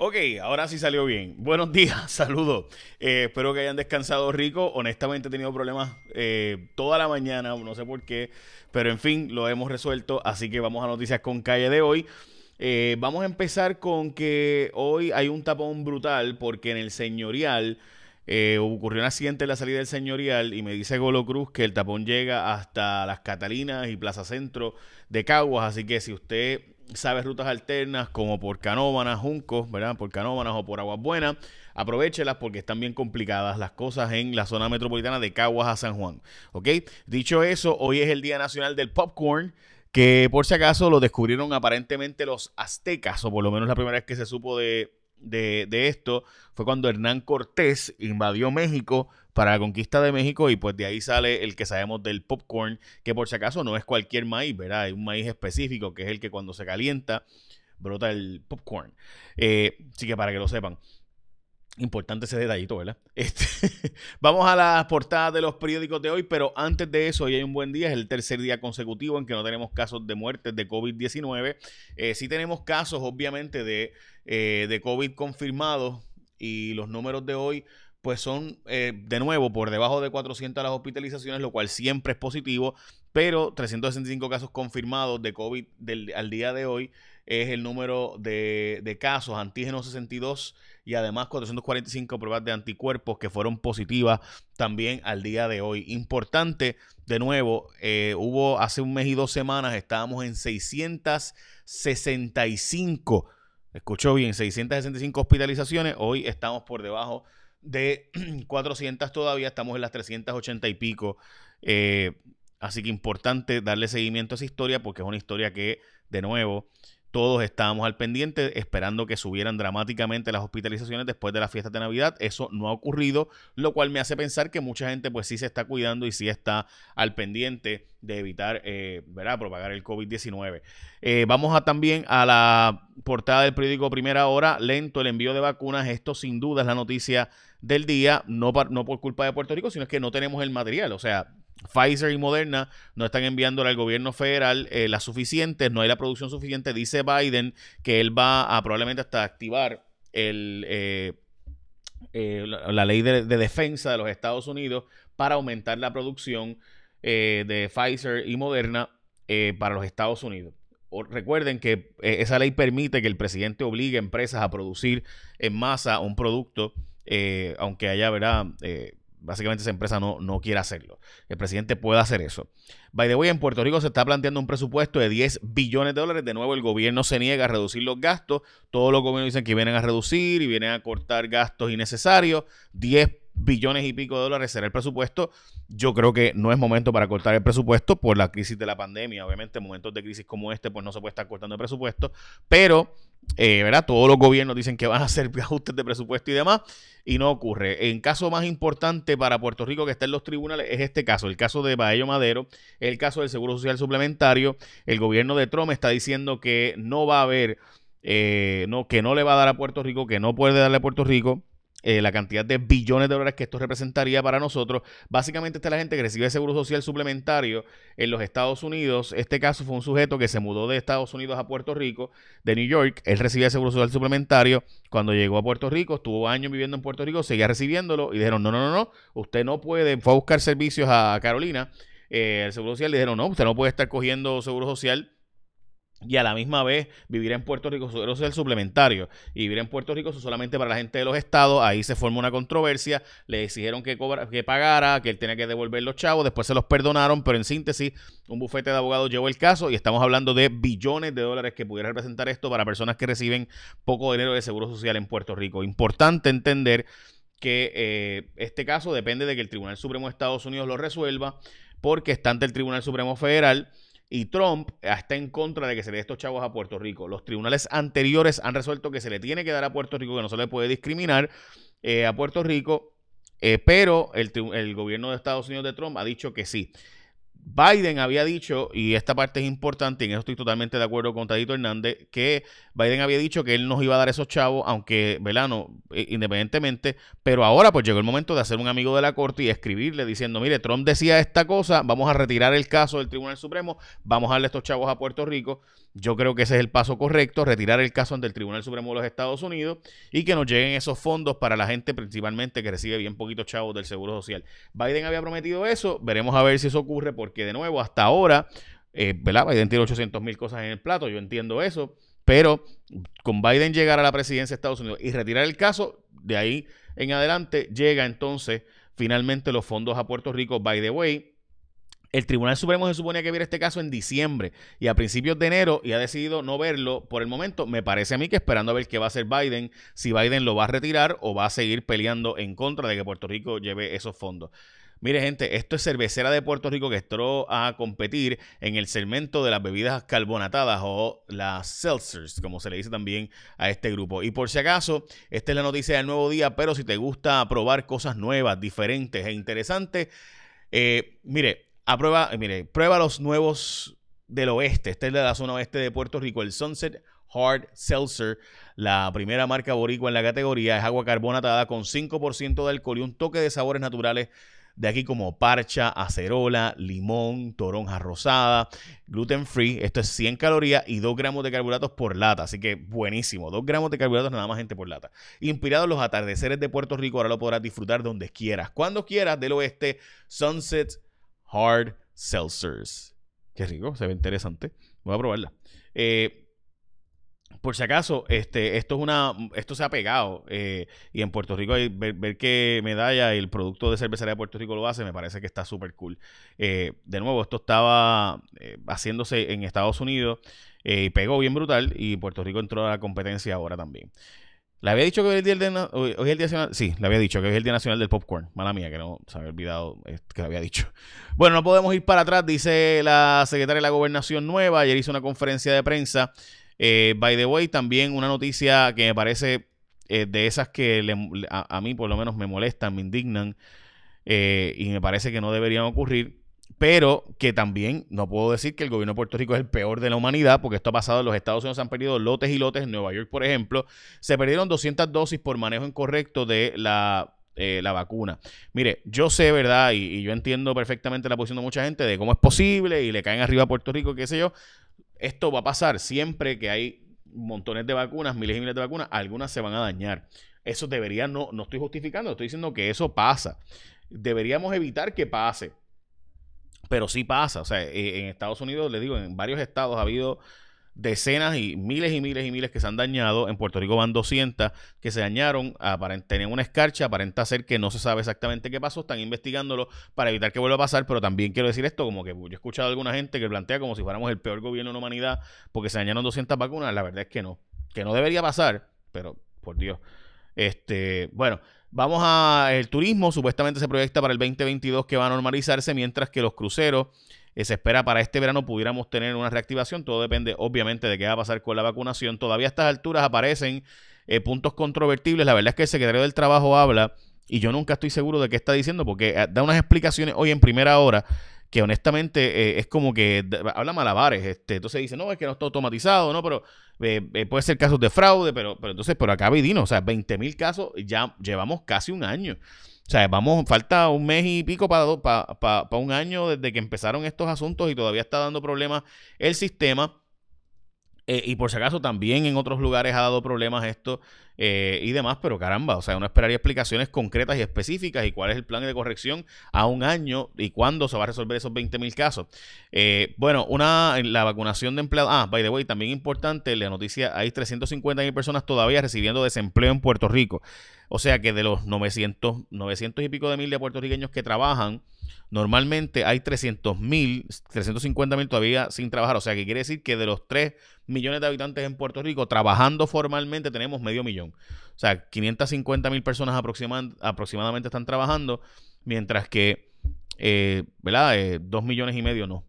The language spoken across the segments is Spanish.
Ok, ahora sí salió bien. Buenos días, saludos. Eh, espero que hayan descansado rico. Honestamente he tenido problemas eh, toda la mañana, no sé por qué, pero en fin, lo hemos resuelto. Así que vamos a noticias con calle de hoy. Eh, vamos a empezar con que hoy hay un tapón brutal porque en el señorial ocurrió un accidente en la salida del señorial y me dice Golo Cruz que el tapón llega hasta las Catalinas y Plaza Centro de Caguas. Así que si usted sabe rutas alternas como por Canómanas, Juncos, ¿verdad? Por Canómanas o por Aguas Buenas, aprovechelas porque están bien complicadas las cosas en la zona metropolitana de Caguas a San Juan, ¿ok? Dicho eso, hoy es el Día Nacional del Popcorn, que por si acaso lo descubrieron aparentemente los aztecas, o por lo menos la primera vez que se supo de, de esto fue cuando Hernán Cortés invadió México para la conquista de México y pues de ahí sale el que sabemos del popcorn, que por si acaso no es cualquier maíz, ¿verdad? Hay un maíz específico que es el que cuando se calienta brota el popcorn. Eh, así que para que lo sepan. Importante ese detallito, ¿verdad? Este, vamos a las portadas de los periódicos de hoy, pero antes de eso, hoy hay un buen día, es el tercer día consecutivo en que no tenemos casos de muertes de COVID-19. Eh, sí tenemos casos, obviamente, de, eh, de COVID confirmados y los números de hoy pues son eh, de nuevo por debajo de 400 las hospitalizaciones, lo cual siempre es positivo, pero 365 casos confirmados de COVID al día de hoy es el número de, casos, antígenos 62 y además 445 pruebas de anticuerpos que fueron positivas también al día de hoy. Importante, de nuevo, eh, hubo hace un mes y dos semanas, estábamos en 665, escuchó bien, 665 hospitalizaciones, hoy estamos por debajo de 400 todavía, estamos en las 380 y pico. Eh, así que importante darle seguimiento a esa historia porque es una historia que, de nuevo, todos estábamos al pendiente esperando que subieran dramáticamente las hospitalizaciones después de las fiestas de Navidad. Eso no ha ocurrido, lo cual me hace pensar que mucha gente pues sí se está cuidando y sí está al pendiente de evitar eh, propagar el COVID-19. Eh, vamos a también a la portada del periódico Primera Hora. Lento el envío de vacunas. Esto sin duda es la noticia del día, no, no por culpa de Puerto Rico, sino es que no tenemos el material. O sea, Pfizer y Moderna no están enviándole al gobierno federal eh, las suficientes, no hay la producción suficiente. Dice Biden que él va a probablemente hasta activar eh, eh, la, ley de, defensa de los Estados Unidos para aumentar la producción de Pfizer y Moderna para los Estados Unidos. recuerden que esa ley permite que el presidente obligue a empresas a producir en masa un producto, aunque haya, ¿verdad? Básicamente esa empresa no, no quiere hacerlo. El presidente puede hacer eso. By the way, en Puerto Rico se está planteando un presupuesto de 10 billones de dólares. De nuevo, el gobierno se niega a reducir los gastos. Todos los gobiernos dicen que vienen a reducir y vienen a cortar gastos innecesarios. 10 billones y pico de dólares será el presupuesto. Yo creo que no es momento para cortar el presupuesto por la crisis de la pandemia. Obviamente, en momentos de crisis como este, pues no se puede estar cortando el presupuesto. Pero eh, ¿verdad? Todos los gobiernos dicen que van a hacer ajustes de presupuesto y demás, y no ocurre. En caso más importante para Puerto Rico que está en los tribunales es este caso, el caso de Baello Madero, el caso del Seguro Social Suplementario. El gobierno de Trump está diciendo que no va a haber, eh, no, que no le va a dar a Puerto Rico, que no puede darle a Puerto Rico eh, la cantidad de billones de dólares que esto representaría para nosotros. Básicamente, esta es la gente que recibe seguro social suplementario en los Estados Unidos. Este caso fue un sujeto que se mudó de Estados Unidos a Puerto Rico, de New York. Él recibía seguro social suplementario. Cuando llegó a Puerto Rico, estuvo años viviendo en Puerto Rico, seguía recibiéndolo y dijeron: No, no, no, no, usted no puede. Fue a buscar servicios a Carolina. Eh, el seguro social le dijeron: No, usted no puede estar cogiendo seguro social y a la misma vez vivir en Puerto Rico, es el suplementario, y vivir en Puerto Rico solamente para la gente de los estados, ahí se formó una controversia, le exigieron que, que pagara, que él tenía que devolver los chavos, después se los perdonaron, pero en síntesis, un bufete de abogados llevó el caso y estamos hablando de billones de dólares que pudiera representar esto para personas que reciben poco dinero de seguro social en Puerto Rico. Importante entender que eh, este caso depende de que el Tribunal Supremo de Estados Unidos lo resuelva, porque está ante el Tribunal Supremo Federal, y Trump está en contra de que se le dé estos chavos a Puerto Rico. Los tribunales anteriores han resuelto que se le tiene que dar a Puerto Rico, que no se le puede discriminar eh, a Puerto Rico, eh, pero el, gobierno de Estados Unidos de Trump ha dicho que sí. Biden había dicho, y esta parte es importante, y en eso estoy totalmente de acuerdo con Tadito Hernández, que Biden había dicho que él nos iba a dar esos chavos, aunque, velano, eh, independientemente, pero ahora pues llegó el momento de hacer un amigo de la corte y escribirle diciendo, mire, Trump decía esta cosa, vamos a retirar el caso del Tribunal Supremo, vamos a darle estos chavos a Puerto Rico, Yo creo que ese es el paso correcto, retirar el caso ante el Tribunal Supremo de los Estados Unidos y que nos lleguen esos fondos para la gente principalmente que recibe bien poquitos chavos del Seguro Social. Biden había prometido eso, veremos a ver si eso ocurre porque de nuevo hasta ahora, eh, ¿verdad? Biden tiene 800 mil cosas en el plato, yo entiendo eso, pero con Biden llegar a la presidencia de Estados Unidos y retirar el caso, de ahí en adelante llega entonces finalmente los fondos a Puerto Rico, by the way. El Tribunal Supremo se suponía que viera este caso en diciembre y a principios de enero y ha decidido no verlo por el momento. Me parece a mí que esperando a ver qué va a hacer Biden, si Biden lo va a retirar o va a seguir peleando en contra de que Puerto Rico lleve esos fondos. Mire, gente, esto es cervecera de Puerto Rico que entró a competir en el segmento de las bebidas carbonatadas o las seltzers, como se le dice también a este grupo. Y por si acaso, esta es la noticia del nuevo día, pero si te gusta probar cosas nuevas, diferentes e interesantes, eh, mire, prueba, eh, mire, prueba los nuevos del oeste. Este es de la zona oeste de Puerto Rico, el Sunset Hard Seltzer, la primera marca boricua en la categoría, es agua carbonatada con 5% de alcohol y un toque de sabores naturales de aquí como parcha, acerola, limón, toronja rosada, gluten free. Esto es 100 calorías y 2 gramos de carbohidratos por lata. Así que buenísimo. 2 gramos de carbohidratos nada más gente por lata. Inspirado los atardeceres de Puerto Rico, ahora lo podrás disfrutar donde quieras. Cuando quieras del oeste, Sunset Hard Seltzers. Qué rico, se ve interesante. Voy a probarla. Eh, por si acaso, este, esto es una, esto se ha pegado eh, y en Puerto Rico ver, ver, que Medalla, el producto de cervecería de Puerto Rico lo hace, me parece que está súper cool. Eh, de nuevo, esto estaba haciéndose en Estados Unidos y pegó bien brutal y Puerto Rico entró a la competencia ahora también. ¿Le había dicho que hoy es el día, hoy, es el día nacional? Sí, le había dicho que hoy es el día nacional del popcorn. Mala mía, que no se había olvidado que le había dicho. Bueno, no podemos ir para atrás, dice la secretaria de la Gobernación Nueva. Ayer hizo una conferencia de prensa. Eh, by the way, también una noticia que me parece eh, de esas que a, mí por lo menos me molestan, me indignan eh, y me parece que no deberían ocurrir pero que también no puedo decir que el gobierno de Puerto Rico es el peor de la humanidad, porque esto ha pasado los Estados Unidos, han perdido lotes y lotes, en Nueva York, por ejemplo, se perdieron 200 dosis por manejo incorrecto de la, eh, la vacuna. Mire, yo sé, ¿verdad? Y, yo entiendo perfectamente la posición de mucha gente de cómo es posible y le caen arriba a Puerto Rico, qué sé yo. Esto va a pasar siempre que hay montones de vacunas, miles y miles de vacunas, algunas se van a dañar. Eso debería, no, no estoy justificando, estoy diciendo que eso pasa. Deberíamos evitar que pase pero sí pasa. O sea, eh, en Estados Unidos, les digo, en varios estados ha habido decenas y miles y miles y miles que se han dañado. En Puerto Rico van 200 que se dañaron. Tenían una escarcha, aparenta ser que no se sabe exactamente qué pasó. Están investigándolo para evitar que vuelva a pasar. Pero también quiero decir esto, como que yo he escuchado a alguna gente que plantea como si fuéramos el peor gobierno de la humanidad porque se dañaron 200 vacunas. La verdad es que no. Que no debería pasar, pero por Dios. Este, bueno, Vamos a el turismo, supuestamente se proyecta para el 2022 que va a normalizarse, mientras que los cruceros eh, se espera para este verano pudiéramos tener una reactivación. Todo depende, obviamente, de qué va a pasar con la vacunación. Todavía a estas alturas aparecen eh, puntos controvertibles. La verdad es que el secretario del Trabajo habla y yo nunca estoy seguro de qué está diciendo porque eh, da unas explicaciones hoy en primera hora que honestamente eh, es como que habla malabares. Este, entonces dice, no, es que no está automatizado, ¿no? Pero eh, eh, puede ser casos de fraude, pero, pero entonces, pero acá Vidino, o sea, 20 mil casos, ya llevamos casi un año. O sea, vamos, falta un mes y pico para, para, para un año desde que empezaron estos asuntos y todavía está dando problemas el sistema. Eh, y por si acaso también en otros lugares ha dado problemas esto eh, y demás, pero caramba, o sea, uno esperaría explicaciones concretas y específicas y cuál es el plan de corrección a un año y cuándo se va a resolver esos 20 mil casos. Eh, bueno, una, la vacunación de empleados, ah, by the way, también importante, la noticia, hay 350 mil personas todavía recibiendo desempleo en Puerto Rico. O sea que de los 900, 900 y pico de mil de puertorriqueños que trabajan, normalmente hay 300 mil, 350 mil todavía sin trabajar. O sea que quiere decir que de los 3 millones de habitantes en Puerto Rico, trabajando formalmente tenemos medio millón. O sea, 550 mil personas aproximadamente están trabajando, mientras que, eh, ¿verdad? Eh, 2 millones y medio no.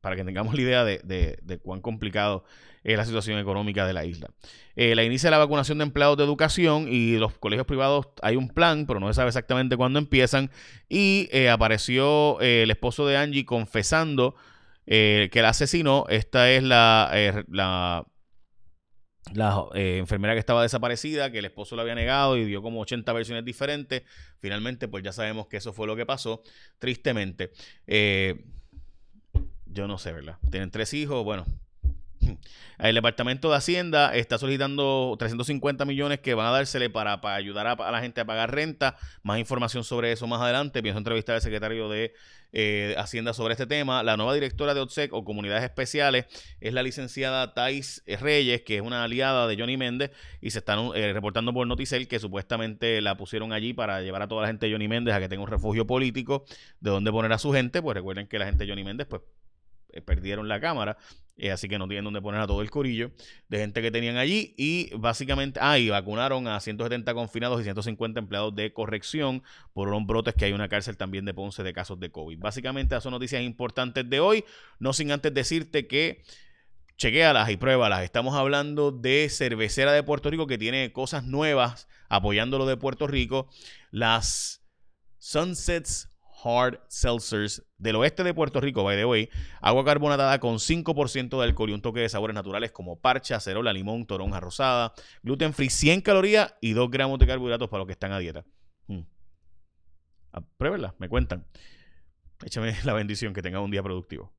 Para que tengamos la idea de, de cuán complicado es la situación económica de la isla. Eh, la inicia la vacunación de empleados de educación y los colegios privados hay un plan, pero no se sabe exactamente cuándo empiezan. Y eh, apareció eh, el esposo de Angie confesando que el asesino, esta es la, la, la enfermera que estaba desaparecida, que el esposo lo había negado y dio como 80 versiones diferentes. Finalmente, pues ya sabemos que eso fue lo que pasó, tristemente. Yo no sé, ¿verdad? Tienen tres hijos, bueno, El Departamento de Hacienda está solicitando 350 millones que van a dársele para, ayudar a, la gente a pagar renta. Más información sobre eso más adelante. Pienso entrevistar al secretario de eh, Hacienda sobre este tema. La nueva directora de OTSEC o Comunidades Especiales es la licenciada Thais Reyes, que es una aliada de Johnny Méndez y se están eh, reportando por Noticel que supuestamente la pusieron allí para llevar a toda la gente de Johnny Méndez a que tenga un refugio político de donde poner a su gente. Pues recuerden que la gente de Johnny Méndez pues perdieron la cámara, eh, así que no tienen donde poner a todo el corillo de gente que tenían allí y básicamente, ah, y vacunaron a 170 confinados y 150 empleados de corrección por unos brotes que hay una cárcel también de Ponce de casos de COVID. Básicamente esas son noticias importantes de hoy, no sin antes decirte que chequéalas y pruébalas. Estamos hablando de Cervecera de Puerto Rico que tiene cosas nuevas apoyando lo de Puerto Rico. Las Sunsets Hard Seltzers del oeste de Puerto Rico, by the way. Agua carbonatada con 5% de alcohol y un toque de sabores naturales como parcha, acerola, limón, toronja rosada, gluten free, 100 calorías y 2 gramos de carbohidratos para los que están a dieta. Mm. Ah, me cuentan. Échame la bendición, que tengan un día productivo.